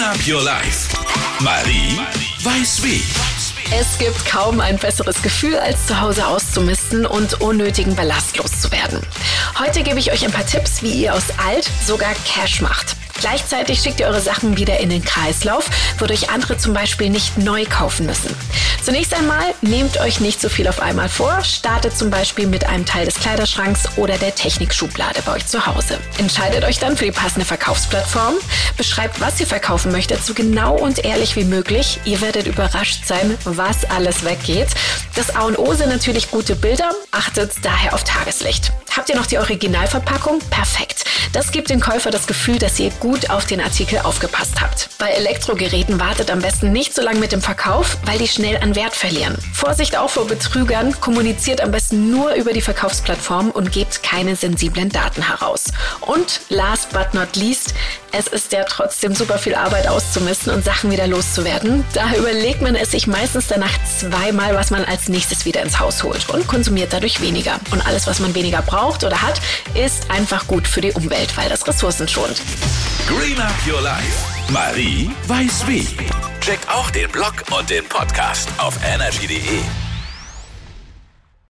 Up Your Life. Marie weiß wie. Es gibt kaum ein besseres Gefühl, als zu Hause auszumisten und unnötigen Ballast loszuwerden. Heute gebe ich euch ein paar Tipps, wie ihr aus Alt sogar Cash macht. Gleichzeitig schickt ihr eure Sachen wieder in den Kreislauf, wodurch andere zum Beispiel nicht neu kaufen müssen. Zunächst einmal nehmt euch nicht so viel auf einmal vor, startet zum Beispiel mit einem Teil des Kleiderschranks oder der Technikschublade bei euch zu Hause. Entscheidet euch dann für die passende Verkaufsplattform, beschreibt, was ihr verkaufen möchtet, so genau und ehrlich wie möglich. Ihr werdet überrascht sein, was alles weggeht. Das A und O sind natürlich gute Bilder, achtet daher auf Tageslicht. Habt ihr noch die Originalverpackung? Perfekt. Das gibt dem Käufer das Gefühl, dass ihr gut auf den Artikel aufgepasst habt. Bei Elektrogeräten wartet am besten nicht so lange mit dem Verkauf, weil die schnell an Wert verlieren. Vorsicht auch vor Betrügern, kommuniziert am besten nur über die Verkaufsplattform und gebt keine sensiblen Daten heraus. Und last but not least, es ist ja trotzdem super viel Arbeit auszumisten und Sachen wieder loszuwerden. Daher überlegt man es sich meistens danach zweimal, was man als nächstes wieder ins Haus holt und konsumiert dadurch weniger. Und alles, was man weniger braucht oder hat, ist einfach gut für die Umwelt, weil das Ressourcen schont. Green Up Your Life. Marie weiß wie. Check auch den Blog und den Podcast auf energy.de.